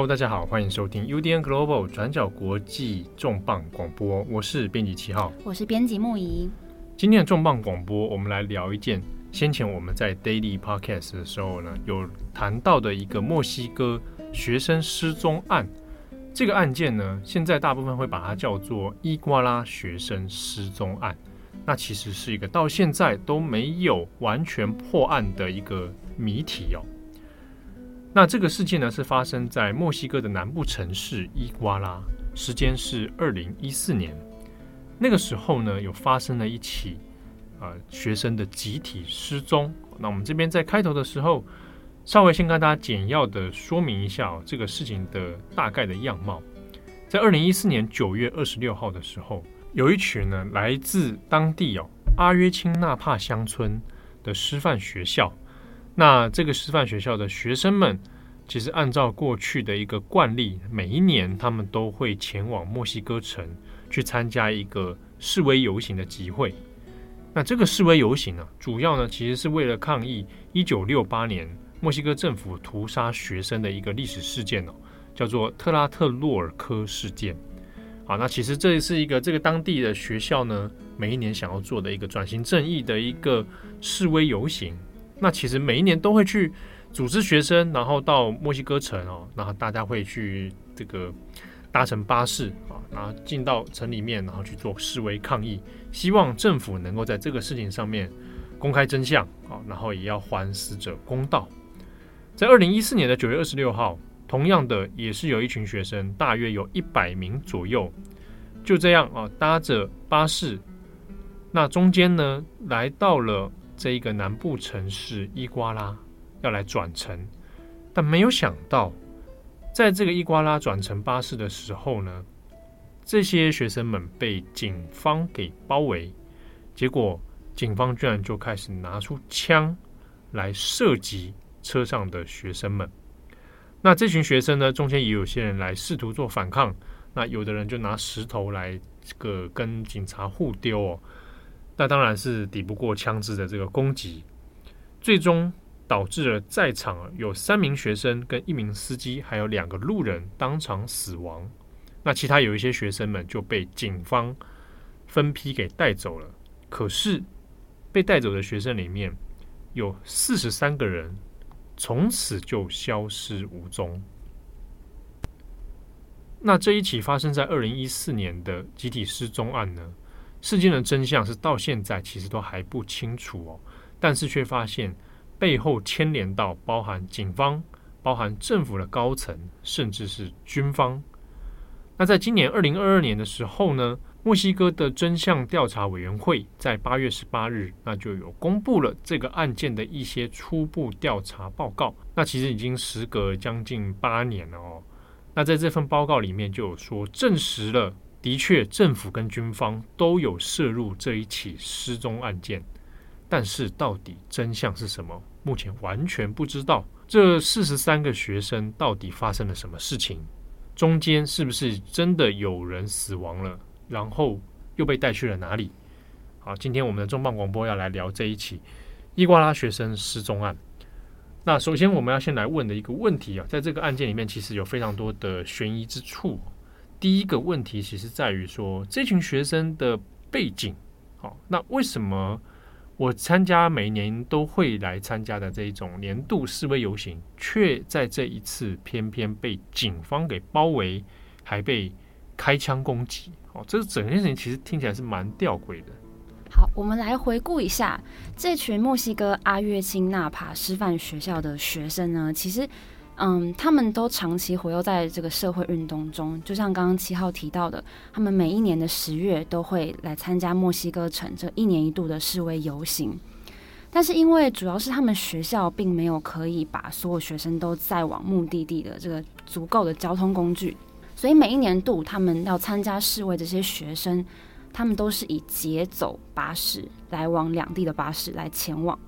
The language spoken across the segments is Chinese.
Hello，大家好，欢迎收听 UDN Global 转角国际重磅广播，我是编辑七号，我是编辑木仪。今天的重磅广播，我们来聊一件先前我们在 Daily Podcast 的时候呢，有谈到的一个墨西哥学生失踪案。这个案件呢，现在大部分会把它叫做伊瓜拉学生失踪案。那其实是一个到现在都没有完全破案的一个谜题哦。那这个事件呢，是发生在墨西哥的南部城市伊瓜拉，时间是二零一四年。那个时候呢，有发生了一起呃学生的集体失踪。那我们这边在开头的时候，稍微先跟大家简要的说明一下哦，这个事情的大概的样貌。在二零一四年九月二十六号的时候，有一群呢来自当地哦阿约钦纳帕乡村的师范学校。那这个师范学校的学生们，其实按照过去的一个惯例，每一年他们都会前往墨西哥城去参加一个示威游行的集会。那这个示威游行呢，主要呢其实是为了抗议一九六八年墨西哥政府屠杀学生的一个历史事件哦，叫做特拉特洛尔科事件。好，那其实这是一个这个当地的学校呢，每一年想要做的一个转型正义的一个示威游行。那其实每一年都会去组织学生，然后到墨西哥城哦，然后大家会去这个搭乘巴士啊，然后进到城里面，然后去做示威抗议，希望政府能够在这个事情上面公开真相啊，然后也要还死者公道。在二零一四年的九月二十六号，同样的也是有一群学生，大约有一百名左右，就这样啊搭着巴士，那中间呢来到了。这一个南部城市伊瓜拉要来转乘，但没有想到，在这个伊瓜拉转乘巴士的时候呢，这些学生们被警方给包围，结果警方居然就开始拿出枪来射击车上的学生们。那这群学生呢，中间也有些人来试图做反抗，那有的人就拿石头来这个跟警察互丢哦。那当然是抵不过枪支的这个攻击，最终导致了在场有三名学生跟一名司机，还有两个路人当场死亡。那其他有一些学生们就被警方分批给带走了。可是被带走的学生里面有四十三个人从此就消失无踪。那这一起发生在二零一四年的集体失踪案呢？事件的真相是到现在其实都还不清楚哦，但是却发现背后牵连到包含警方、包含政府的高层，甚至是军方。那在今年二零二二年的时候呢，墨西哥的真相调查委员会在八月十八日，那就有公布了这个案件的一些初步调查报告。那其实已经时隔将近八年了哦。那在这份报告里面就有说证实了。的确，政府跟军方都有涉入这一起失踪案件，但是到底真相是什么？目前完全不知道。这四十三个学生到底发生了什么事情？中间是不是真的有人死亡了？然后又被带去了哪里？好，今天我们的重磅广播要来聊这一起伊瓜拉学生失踪案。那首先我们要先来问的一个问题啊，在这个案件里面，其实有非常多的悬疑之处。第一个问题其实在于说，这群学生的背景，好，那为什么我参加每年都会来参加的这一种年度示威游行，却在这一次偏偏被警方给包围，还被开枪攻击？哦，这整件事情其实听起来是蛮吊诡的。好，我们来回顾一下这群墨西哥阿约钦纳帕师范学校的学生呢，其实。嗯，他们都长期活跃在这个社会运动中，就像刚刚七号提到的，他们每一年的十月都会来参加墨西哥城这一年一度的示威游行。但是因为主要是他们学校并没有可以把所有学生都载往目的地的这个足够的交通工具，所以每一年度他们要参加示威这些学生，他们都是以劫走巴士来往两地的巴士来前往，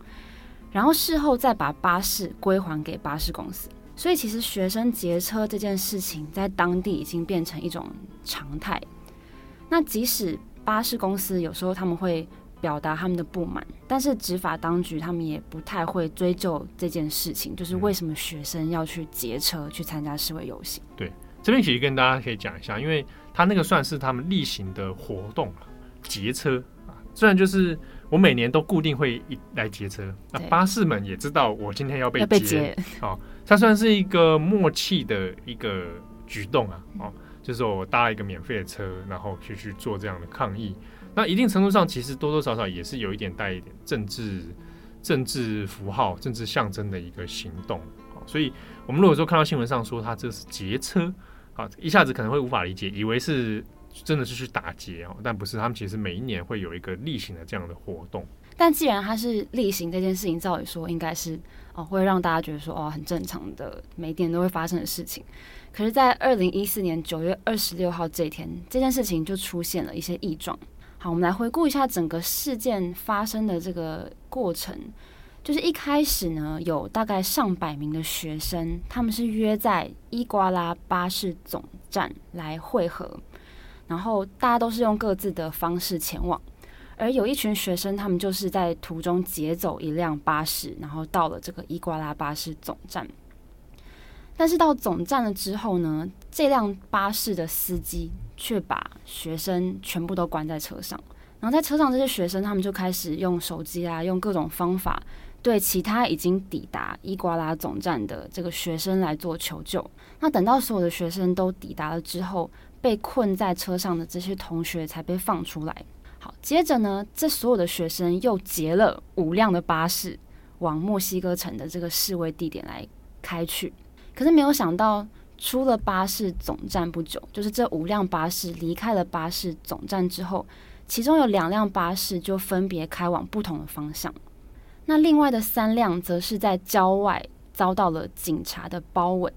然后事后再把巴士归还给巴士公司。所以，其实学生劫车这件事情在当地已经变成一种常态。那即使巴士公司有时候他们会表达他们的不满，但是执法当局他们也不太会追究这件事情，就是为什么学生要去劫车去参加示威游行。对，这边其实跟大家可以讲一下，因为他那个算是他们例行的活动，劫车啊，虽然就是我每年都固定会一来劫车，那巴士们也知道我今天要被劫，哦，它算是一个默契的一个举动啊，哦。就是我搭一个免费的车，然后去去做这样的抗议。那一定程度上，其实多多少少也是有一点带一点政治、政治符号、政治象征的一个行动。所以我们如果说看到新闻上说他这是劫车，啊，一下子可能会无法理解，以为是真的是去打劫哦，但不是。他们其实每一年会有一个例行的这样的活动。但既然它是例行这件事情，照理说应该是哦，会让大家觉得说哦，很正常的，每一年都会发生的事情。可是，在二零一四年九月二十六号这一天，这件事情就出现了一些异状。好，我们来回顾一下整个事件发生的这个过程。就是一开始呢，有大概上百名的学生，他们是约在伊瓜拉巴士总站来会合，然后大家都是用各自的方式前往。而有一群学生，他们就是在途中劫走一辆巴士，然后到了这个伊瓜拉巴士总站。但是到总站了之后呢，这辆巴士的司机却把学生全部都关在车上，然后在车上这些学生他们就开始用手机啊，用各种方法对其他已经抵达伊瓜拉总站的这个学生来做求救。那等到所有的学生都抵达了之后，被困在车上的这些同学才被放出来。好，接着呢，这所有的学生又劫了五辆的巴士，往墨西哥城的这个示威地点来开去。可是没有想到，出了巴士总站不久，就是这五辆巴士离开了巴士总站之后，其中有两辆巴士就分别开往不同的方向。那另外的三辆则是在郊外遭到了警察的包围。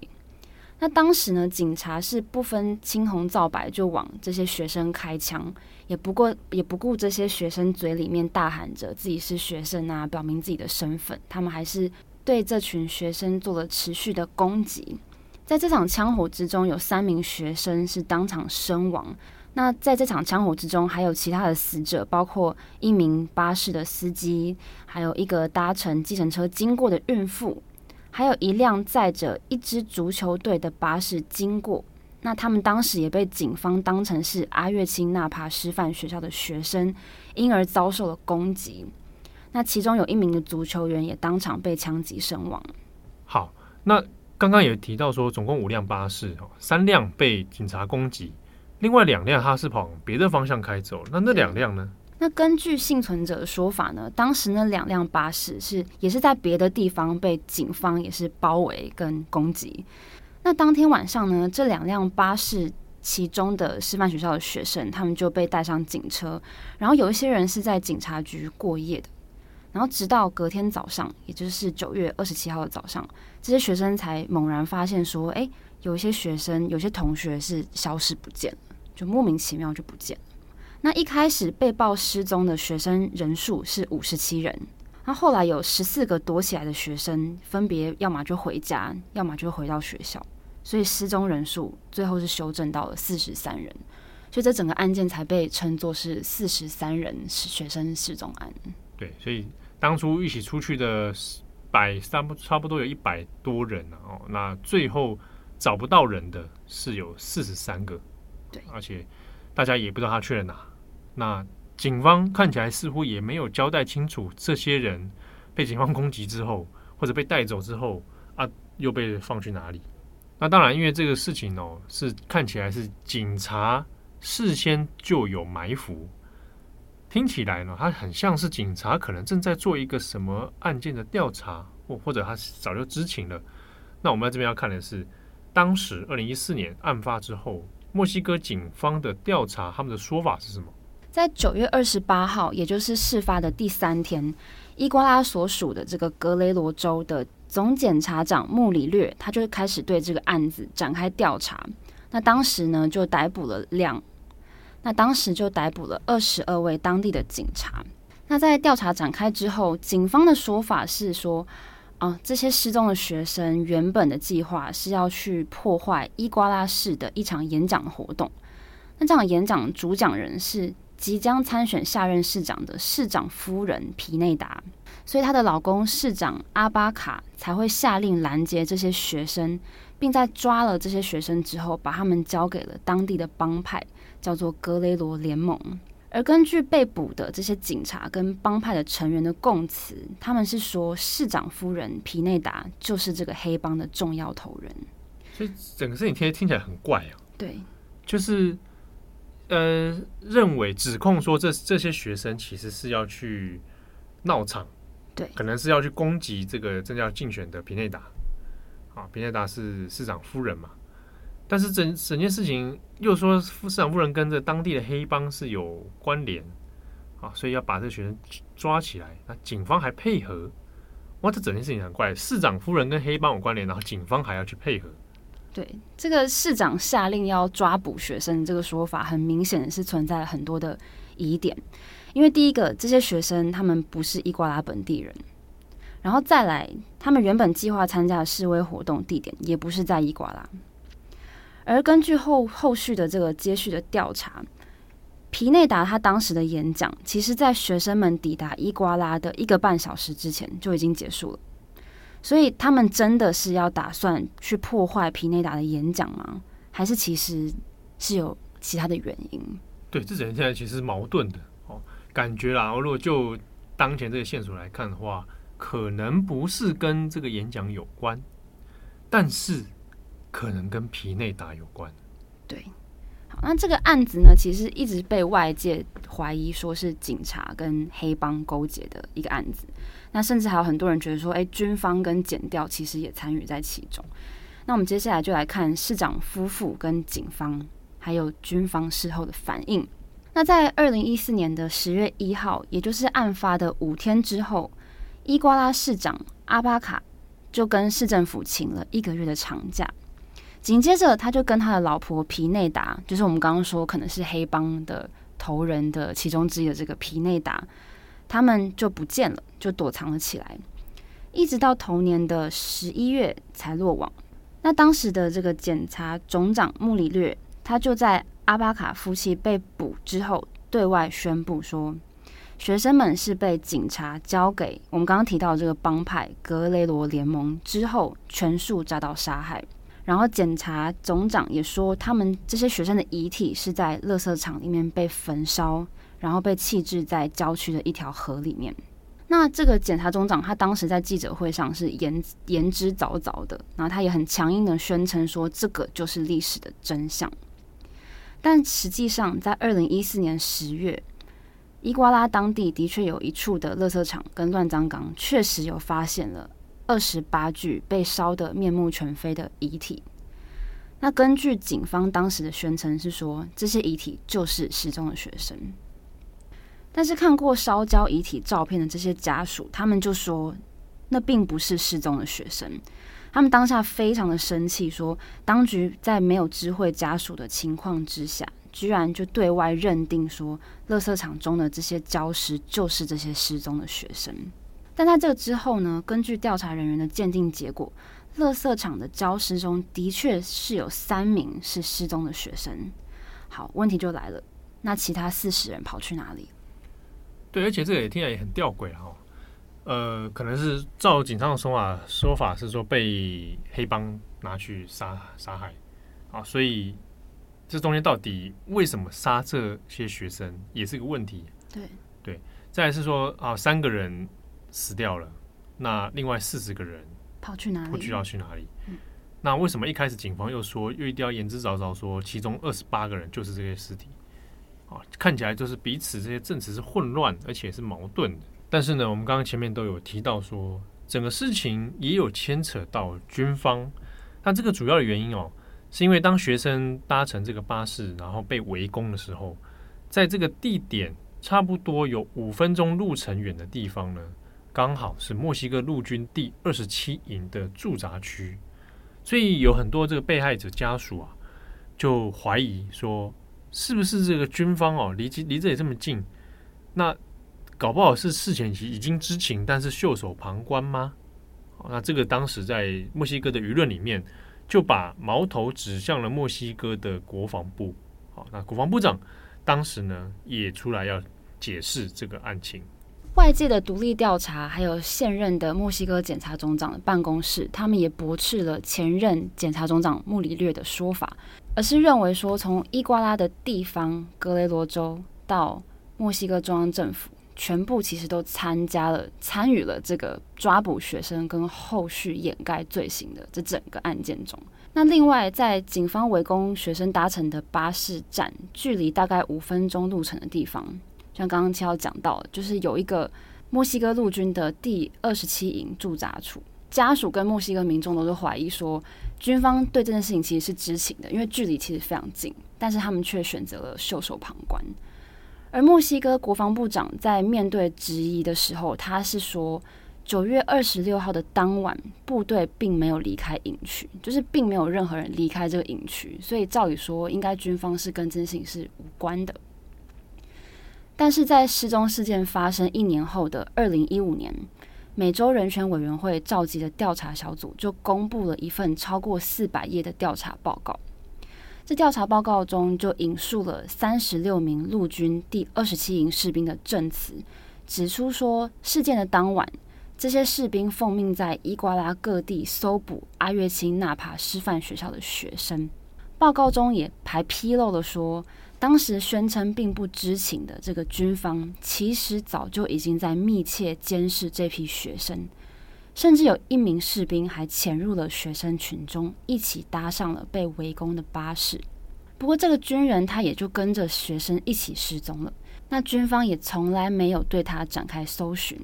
那当时呢，警察是不分青红皂白就往这些学生开枪，也不过也不顾这些学生嘴里面大喊着自己是学生啊，表明自己的身份，他们还是。对这群学生做了持续的攻击，在这场枪火之中，有三名学生是当场身亡。那在这场枪火之中，还有其他的死者，包括一名巴士的司机，还有一个搭乘计程车经过的孕妇，还有一辆载着一支足球队的巴士经过。那他们当时也被警方当成是阿月清纳帕师范学校的学生，因而遭受了攻击。那其中有一名的足球员也当场被枪击身亡。好，那刚刚也提到说，总共五辆巴士，三辆被警察攻击，另外两辆他是跑别的方向开走。那那两辆呢？那根据幸存者的说法呢，当时那两辆巴士是也是在别的地方被警方也是包围跟攻击。那当天晚上呢，这两辆巴士其中的师范学校的学生，他们就被带上警车，然后有一些人是在警察局过夜的。然后直到隔天早上，也就是九月二十七号的早上，这些学生才猛然发现说：“哎，有一些学生，有些同学是消失不见了，就莫名其妙就不见了。”那一开始被报失踪的学生人数是五十七人，那后来有十四个躲起来的学生，分别要么就回家，要么就回到学校，所以失踪人数最后是修正到了四十三人，所以这整个案件才被称作是四十三人学生失踪案。对，所以。当初一起出去的百差不差不多有一百多人哦，那最后找不到人的是有四十三个，对，而且大家也不知道他去了哪。那警方看起来似乎也没有交代清楚，这些人被警方攻击之后或者被带走之后啊，又被放去哪里？那当然，因为这个事情哦，是看起来是警察事先就有埋伏。听起来呢，他很像是警察可能正在做一个什么案件的调查，或或者他早就知情了。那我们在这边要看的是，当时二零一四年案发之后，墨西哥警方的调查，他们的说法是什么？在九月二十八号，也就是事发的第三天，伊瓜拉所属的这个格雷罗州的总检察长穆里略，他就开始对这个案子展开调查。那当时呢，就逮捕了两。那当时就逮捕了二十二位当地的警察。那在调查展开之后，警方的说法是说，啊、呃，这些失踪的学生原本的计划是要去破坏伊瓜拉市的一场演讲活动。那这场演讲主讲人是即将参选下任市长的市长夫人皮内达，所以她的老公市长阿巴卡才会下令拦截这些学生，并在抓了这些学生之后，把他们交给了当地的帮派，叫做格雷罗联盟。而根据被捕的这些警察跟帮派的成员的供词，他们是说市长夫人皮内达就是这个黑帮的重要头人。所以整个事情听听起来很怪啊。对，就是呃，认为指控说这这些学生其实是要去闹场，对，可能是要去攻击这个正要竞选的皮内达。啊，皮内达是市长夫人嘛。但是整整件事情又说市长夫人跟着当地的黑帮是有关联啊，所以要把这个学生抓起来。那警方还配合，哇，这整件事情很怪。市长夫人跟黑帮有关联，然后警方还要去配合。对，这个市长下令要抓捕学生这个说法，很明显是存在很多的疑点。因为第一个，这些学生他们不是伊瓜拉本地人，然后再来，他们原本计划参加的示威活动地点也不是在伊瓜拉。而根据后后续的这个接续的调查，皮内达他当时的演讲，其实在学生们抵达伊瓜拉的一个半小时之前就已经结束了。所以他们真的是要打算去破坏皮内达的演讲吗？还是其实是有其他的原因？对，这整现在其实是矛盾的哦，感觉啦。如果就当前这个线索来看的话，可能不是跟这个演讲有关，但是。可能跟皮内达有关。对，好，那这个案子呢，其实一直被外界怀疑说是警察跟黑帮勾结的一个案子。那甚至还有很多人觉得说，哎，军方跟检调其实也参与在其中。那我们接下来就来看市长夫妇跟警方还有军方事后的反应。那在二零一四年的十月一号，也就是案发的五天之后，伊瓜拉市长阿巴卡就跟市政府请了一个月的长假。紧接着，他就跟他的老婆皮内达，就是我们刚刚说可能是黑帮的头人的其中之一的这个皮内达，他们就不见了，就躲藏了起来，一直到同年的十一月才落网。那当时的这个检察总长穆里略，他就在阿巴卡夫妻被捕之后，对外宣布说，学生们是被警察交给我们刚刚提到的这个帮派格雷罗联盟之后，全数遭到杀害。然后检察总长也说，他们这些学生的遗体是在垃圾场里面被焚烧，然后被弃置在郊区的一条河里面。那这个检察总长他当时在记者会上是言言之凿凿的，然后他也很强硬的宣称说，这个就是历史的真相。但实际上，在二零一四年十月，伊瓜拉当地的确有一处的垃圾场跟乱葬岗确实有发现了。二十八具被烧得面目全非的遗体。那根据警方当时的宣称是说，这些遗体就是失踪的学生。但是看过烧焦遗体照片的这些家属，他们就说那并不是失踪的学生。他们当下非常的生气，说当局在没有知会家属的情况之下，居然就对外认定说，垃圾场中的这些焦尸就是这些失踪的学生。但在这个之后呢，根据调查人员的鉴定结果，垃圾场的焦尸中的确是有三名是失踪的学生。好，问题就来了，那其他四十人跑去哪里？对，而且这个也听起来也很吊诡哈。呃，可能是照警方的说法，说法是说被黑帮拿去杀杀害啊，所以这中间到底为什么杀这些学生，也是个问题。对对，再来是说啊，三个人。死掉了，那另外四十个人跑去哪里？不知道去哪里。嗯。那为什么一开始警方又说又一定要言之凿凿说，其中二十八个人就是这些尸体？啊，看起来就是彼此这些证词是混乱，而且是矛盾的。但是呢，我们刚刚前面都有提到说，整个事情也有牵扯到军方。那这个主要的原因哦，是因为当学生搭乘这个巴士，然后被围攻的时候，在这个地点差不多有五分钟路程远的地方呢。刚好是墨西哥陆军第二十七营的驻扎区，所以有很多这个被害者家属啊，就怀疑说，是不是这个军方哦，离离这里这么近，那搞不好是事前已经知情，但是袖手旁观吗？那这个当时在墨西哥的舆论里面，就把矛头指向了墨西哥的国防部。好，那国防部长当时呢也出来要解释这个案情。外界的独立调查，还有现任的墨西哥检察总长的办公室，他们也驳斥了前任检察总长穆里略的说法，而是认为说，从伊瓜拉的地方格雷罗州到墨西哥中央政府，全部其实都参加了、参与了这个抓捕学生跟后续掩盖罪行的这整个案件中。那另外，在警方围攻学生搭乘的巴士站，距离大概五分钟路程的地方。像刚刚七号讲到，就是有一个墨西哥陆军的第二十七营驻扎处，家属跟墨西哥民众都是怀疑说，军方对这件事情其实是知情的，因为距离其实非常近，但是他们却选择了袖手旁观。而墨西哥国防部长在面对质疑的时候，他是说，九月二十六号的当晚，部队并没有离开营区，就是并没有任何人离开这个营区，所以照理说，应该军方是跟这件事情是无关的。但是在失踪事件发生一年后的二零一五年，美洲人权委员会召集的调查小组就公布了一份超过四百页的调查报告。这调查报告中就引述了三十六名陆军第二十七营士兵的证词，指出说事件的当晚，这些士兵奉命在伊瓜拉各地搜捕阿月清纳帕师范学校的学生。报告中也还披露了说。当时宣称并不知情的这个军方，其实早就已经在密切监视这批学生，甚至有一名士兵还潜入了学生群中，一起搭上了被围攻的巴士。不过，这个军人他也就跟着学生一起失踪了。那军方也从来没有对他展开搜寻。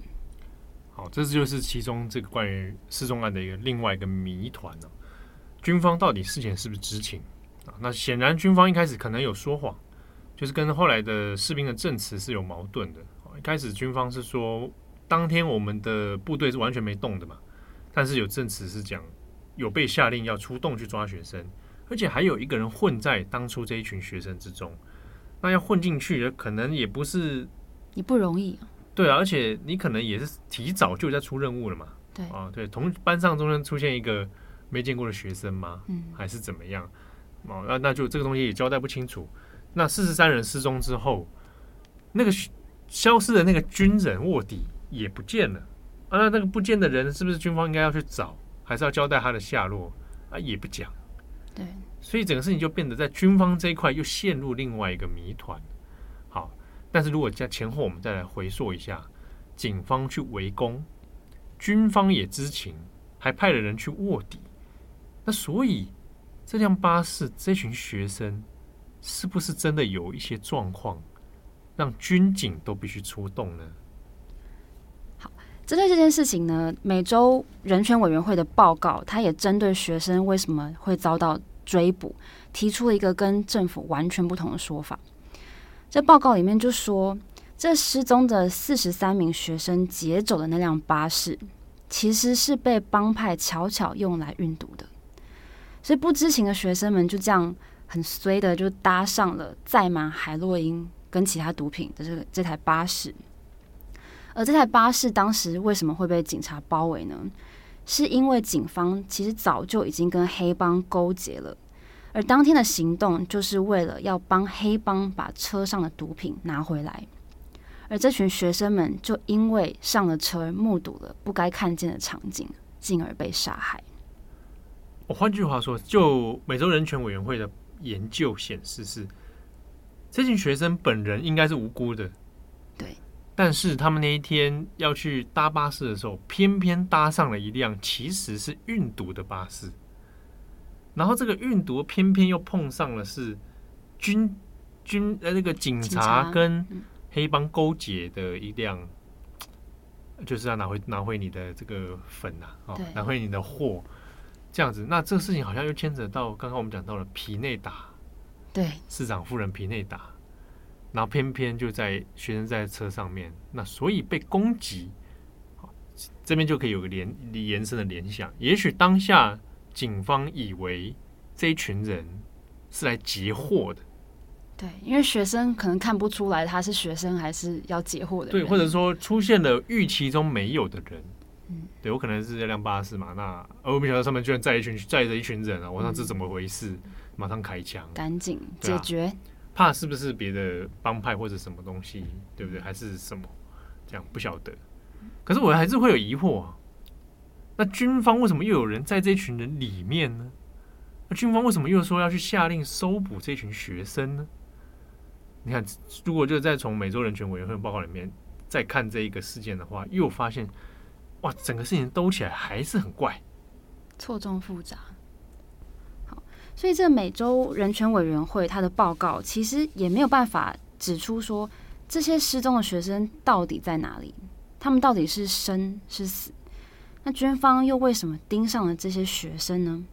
好，这就是其中这个关于失踪案的一个另外一个谜团。军方到底事前是不是知情？啊，那显然军方一开始可能有说谎，就是跟后来的士兵的证词是有矛盾的。一开始军方是说，当天我们的部队是完全没动的嘛，但是有证词是讲有被下令要出动去抓学生，而且还有一个人混在当初这一群学生之中。那要混进去，可能也不是也不容易。对啊，而且你可能也是提早就在出任务了嘛。对啊，对，同班上中间出现一个没见过的学生吗？嗯，还是怎么样？哦，那那就这个东西也交代不清楚。那四十三人失踪之后，那个消失的那个军人卧底也不见了啊。那那个不见的人是不是军方应该要去找，还是要交代他的下落啊？也不讲。对，所以整个事情就变得在军方这一块又陷入另外一个谜团。好，但是如果在前后我们再来回溯一下，警方去围攻，军方也知情，还派了人去卧底，那所以。这辆巴士，这群学生是不是真的有一些状况，让军警都必须出动呢？好，针对这件事情呢，美洲人权委员会的报告，他也针对学生为什么会遭到追捕，提出了一个跟政府完全不同的说法。这报告里面就说，这失踪的四十三名学生劫走的那辆巴士，其实是被帮派巧巧用来运毒的。所以不知情的学生们就这样很衰的就搭上了载满海洛因跟其他毒品的这这台巴士，而这台巴士当时为什么会被警察包围呢？是因为警方其实早就已经跟黑帮勾结了，而当天的行动就是为了要帮黑帮把车上的毒品拿回来，而这群学生们就因为上了车目睹了不该看见的场景，进而被杀害。我换句话说，就美洲人权委员会的研究显示，是这群学生本人应该是无辜的，对。但是他们那一天要去搭巴士的时候，偏偏搭上了一辆其实是运毒的巴士，然后这个运毒偏偏又碰上了是军军呃那个警察跟黑帮勾结的一辆，就是要拿回拿回你的这个粉呐，哦，拿回你的货。这样子，那这个事情好像又牵扯到刚刚我们讲到了皮内达，对，市长夫人皮内达，然后偏偏就在学生在车上面，那所以被攻击，这边就可以有个联延伸的联想，也许当下警方以为这一群人是来截获的，对，因为学生可能看不出来他是学生还是要截获的，对，或者说出现了预期中没有的人。对，我可能是这辆巴士嘛，那而我没想到上面居然载一群载着一群人啊！我想这怎么回事？马上开枪，赶紧解决。怕是不是别的帮派或者什么东西，对不对？还是什么这样不晓得。可是我还是会有疑惑啊。那军方为什么又有人在这群人里面呢？那军方为什么又说要去下令搜捕这群学生呢？你看，如果就再从美洲人权委员会报告里面再看这一个事件的话，又发现哇，整个事情兜起来还是很怪，错综复杂。好，所以这美洲人权委员会他的报告其实也没有办法指出说这些失踪的学生到底在哪里，他们到底是生是死？那军方又为什么盯上了这些学生呢？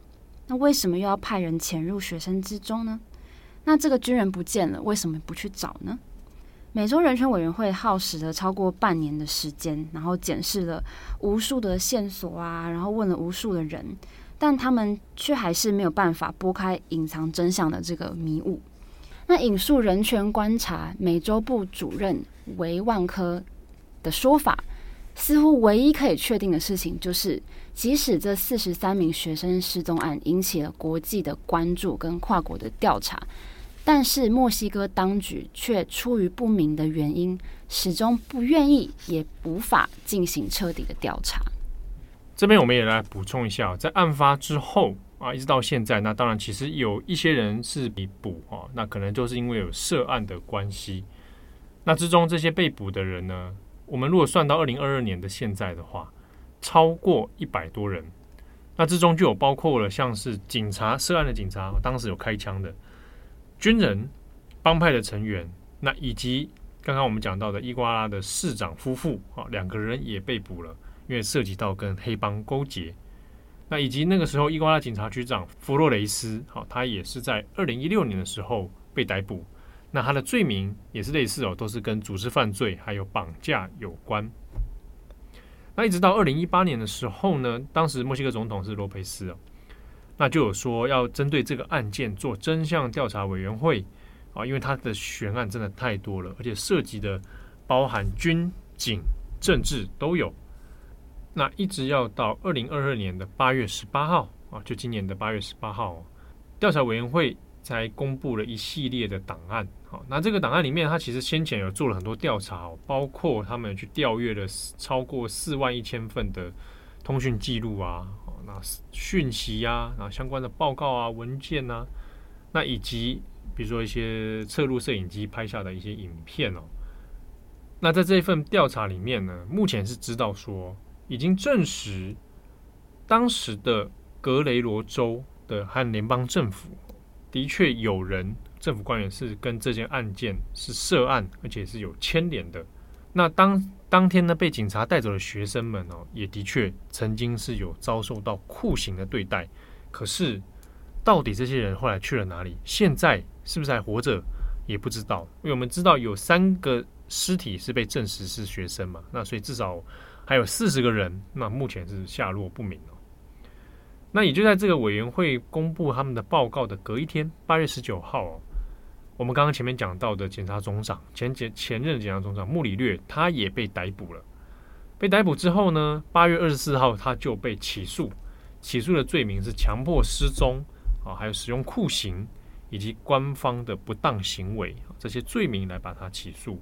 那为什么又要派人潜入学生之中呢？那这个军人不见了，为什么不去找呢？美洲人权委员会耗时了超过半年的时间，然后检视了无数的线索啊，然后问了无数的人，但他们却还是没有办法拨开隐藏真相的这个迷雾。那引述人权观察美洲部主任维万科的说法。似乎唯一可以确定的事情就是，即使这四十三名学生失踪案引起了国际的关注跟跨国的调查，但是墨西哥当局却出于不明的原因，始终不愿意也无法进行彻底的调查。这边我们也来补充一下，在案发之后啊，一直到现在，那当然其实有一些人是被捕啊，那可能就是因为有涉案的关系。那之中这些被捕的人呢？我们如果算到二零二二年的现在的话，超过一百多人，那之中就有包括了像是警察涉案的警察，当时有开枪的军人、帮派的成员，那以及刚刚我们讲到的伊瓜拉的市长夫妇啊，两个人也被捕了，因为涉及到跟黑帮勾结。那以及那个时候伊瓜拉警察局长弗洛雷斯，好，他也是在二零一六年的时候被逮捕。那他的罪名也是类似哦，都是跟组织犯罪还有绑架有关。那一直到二零一八年的时候呢，当时墨西哥总统是罗佩斯哦，那就有说要针对这个案件做真相调查委员会啊，因为他的悬案真的太多了，而且涉及的包含军警政治都有。那一直要到二零二二年的八月十八号啊，就今年的八月十八号，调查委员会才公布了一系列的档案。好，那这个档案里面，他其实先前有做了很多调查，包括他们去调阅了超过四万一千份的通讯记录啊，那讯息啊，然后相关的报告啊、文件啊，那以及比如说一些侧录摄影机拍下的一些影片哦。那在这一份调查里面呢，目前是知道说已经证实，当时的格雷罗州的和联邦政府的确有人。政府官员是跟这件案件是涉案，而且是有牵连的。那当当天呢，被警察带走的学生们哦，也的确曾经是有遭受到酷刑的对待。可是，到底这些人后来去了哪里？现在是不是还活着？也不知道。因为我们知道有三个尸体是被证实是学生嘛，那所以至少还有四十个人，那目前是下落不明哦。那也就在这个委员会公布他们的报告的隔一天，八月十九号哦。我们刚刚前面讲到的检察总长前前前任检察总长穆里略，他也被逮捕了。被逮捕之后呢，八月二十四号他就被起诉，起诉的罪名是强迫失踪啊，还有使用酷刑以及官方的不当行为这些罪名来把他起诉。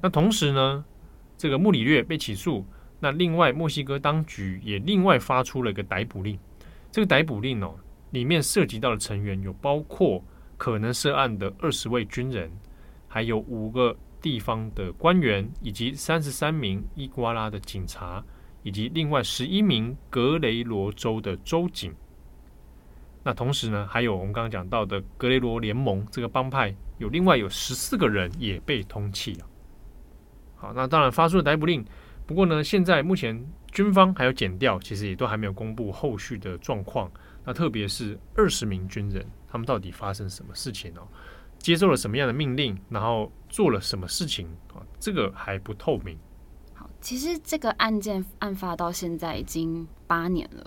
那同时呢，这个穆里略被起诉，那另外墨西哥当局也另外发出了一个逮捕令。这个逮捕令哦，里面涉及到的成员有包括。可能涉案的二十位军人，还有五个地方的官员，以及三十三名伊瓜拉的警察，以及另外十一名格雷罗州的州警。那同时呢，还有我们刚刚讲到的格雷罗联盟这个帮派，有另外有十四个人也被通缉了。好，那当然发出了逮捕令，不过呢，现在目前军方还有检调，其实也都还没有公布后续的状况。那特别是二十名军人。他们到底发生什么事情哦？接受了什么样的命令，然后做了什么事情啊？这个还不透明。好，其实这个案件案发到现在已经八年了。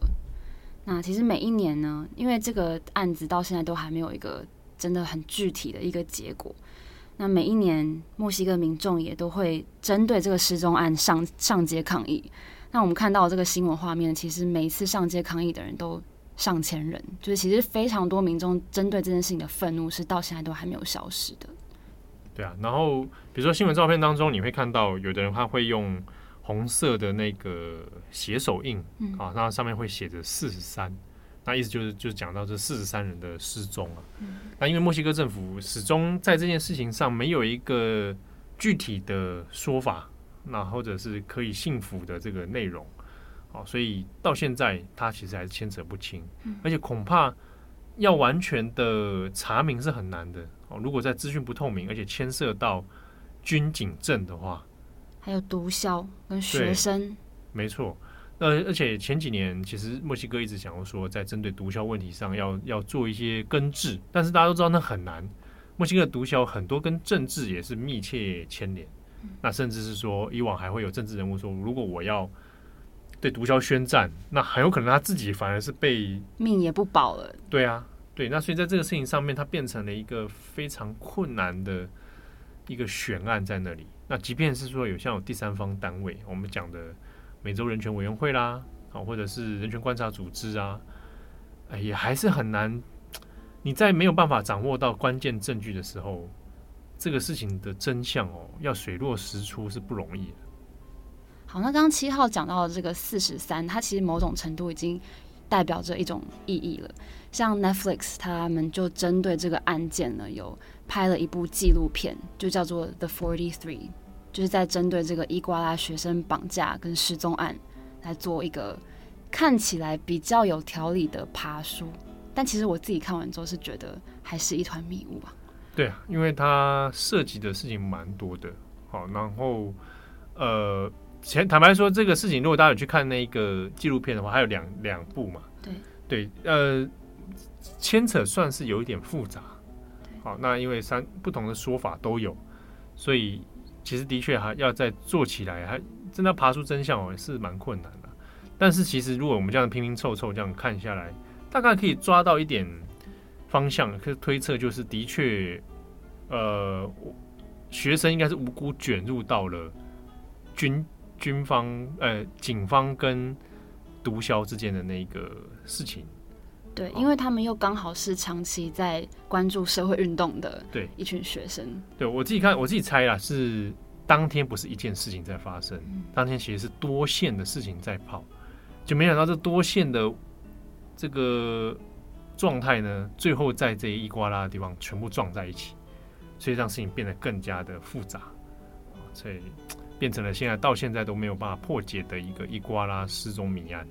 那其实每一年呢，因为这个案子到现在都还没有一个真的很具体的一个结果。那每一年墨西哥民众也都会针对这个失踪案上上街抗议。那我们看到这个新闻画面，其实每一次上街抗议的人都上千人，就是其实非常多民众针对这件事情的愤怒是到现在都还没有消失的。对啊，然后比如说新闻照片当中，你会看到有的人他会用红色的那个血手印，嗯、啊，那上面会写着四十三，那意思就是就是讲到这四十三人的失踪啊。嗯、那因为墨西哥政府始终在这件事情上没有一个具体的说法，那或者是可以信服的这个内容，好，所以到现在他其实还是牵扯不清，嗯、而且恐怕要完全的查明是很难的。哦，如果在资讯不透明，而且牵涉到军警证的话，还有毒枭跟学生，没错。呃，而且前几年其实墨西哥一直想要说，在针对毒枭问题上要要做一些根治，但是大家都知道那很难。墨西哥的毒枭很多跟政治也是密切牵连，嗯、那甚至是说以往还会有政治人物说，如果我要对毒枭宣战，那很有可能他自己反而是被命也不保了。对啊。对，那所以在这个事情上面，它变成了一个非常困难的一个悬案在那里。那即便是说有像有第三方单位，我们讲的美洲人权委员会啦，啊，或者是人权观察组织啊，哎，也还是很难。你在没有办法掌握到关键证据的时候，这个事情的真相哦，要水落石出是不容易的。好，那刚刚七号讲到的这个四十三，它其实某种程度已经。代表着一种意义了，像 Netflix 他们就针对这个案件呢，有拍了一部纪录片，就叫做《The Forty Three》，就是在针对这个伊瓜拉学生绑架跟失踪案来做一个看起来比较有条理的爬梳。但其实我自己看完之后是觉得还是一团迷雾啊。对啊，因为它涉及的事情蛮多的。好，然后呃。前坦白说，这个事情如果大家有去看那个纪录片的话，还有两两部嘛。对对，呃，牵扯算是有一点复杂。好，那因为三不同的说法都有，所以其实的确还要再做起来，还真的要爬出真相哦，是蛮困难的。但是其实如果我们这样拼拼凑凑这样看下来，大概可以抓到一点方向，可以推测就是的确，呃，学生应该是无辜卷入到了军。军方呃，警方跟毒枭之间的那个事情，对，因为他们又刚好是长期在关注社会运动的，对。一群学生。对，对我自己看，我自己猜啦，是当天不是一件事情在发生，嗯、当天其实是多线的事情在跑，就没想到这多线的这个状态呢，最后在这一伊瓜拉的地方全部撞在一起，所以让事情变得更加的复杂，所以。变成了现在到现在都没有办法破解的一个伊瓜拉失踪谜案。